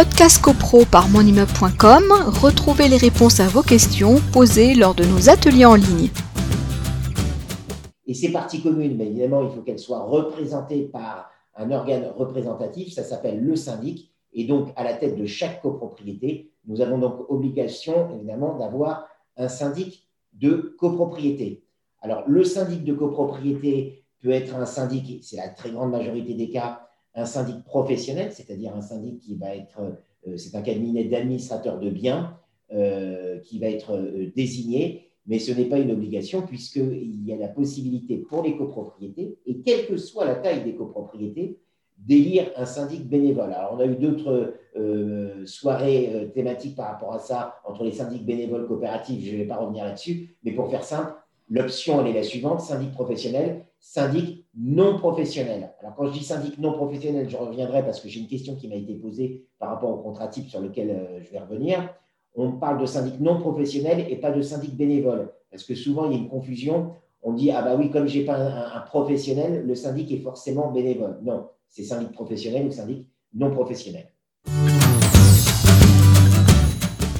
Podcast CoPro par monimmeuble.com, retrouvez les réponses à vos questions posées lors de nos ateliers en ligne. Et ces parties communes, mais évidemment, il faut qu'elles soient représentées par un organe représentatif, ça s'appelle le syndic. Et donc, à la tête de chaque copropriété, nous avons donc obligation, évidemment, d'avoir un syndic de copropriété. Alors, le syndic de copropriété peut être un syndic, c'est la très grande majorité des cas, un syndic professionnel, c'est-à-dire un syndic qui va être, euh, c'est un cabinet d'administrateur de biens euh, qui va être euh, désigné, mais ce n'est pas une obligation puisqu'il y a la possibilité pour les copropriétés, et quelle que soit la taille des copropriétés, d'élire un syndic bénévole. Alors, on a eu d'autres soirées thématiques par rapport à ça entre les syndics bénévoles coopératifs, je ne vais pas revenir là-dessus, mais pour faire simple, l'option, elle est la suivante, syndic professionnel, syndic non professionnel. Alors, quand je dis syndic non professionnel, je reviendrai parce que j'ai une question qui m'a été posée par rapport au contrat type sur lequel euh, je vais revenir. On parle de syndic non professionnel et pas de syndic bénévole. Parce que souvent, il y a une confusion. On dit, ah bah oui, comme je n'ai pas un, professionnel, le syndic est forcément bénévole. Non, c'est syndic professionnel ou syndic non professionnel.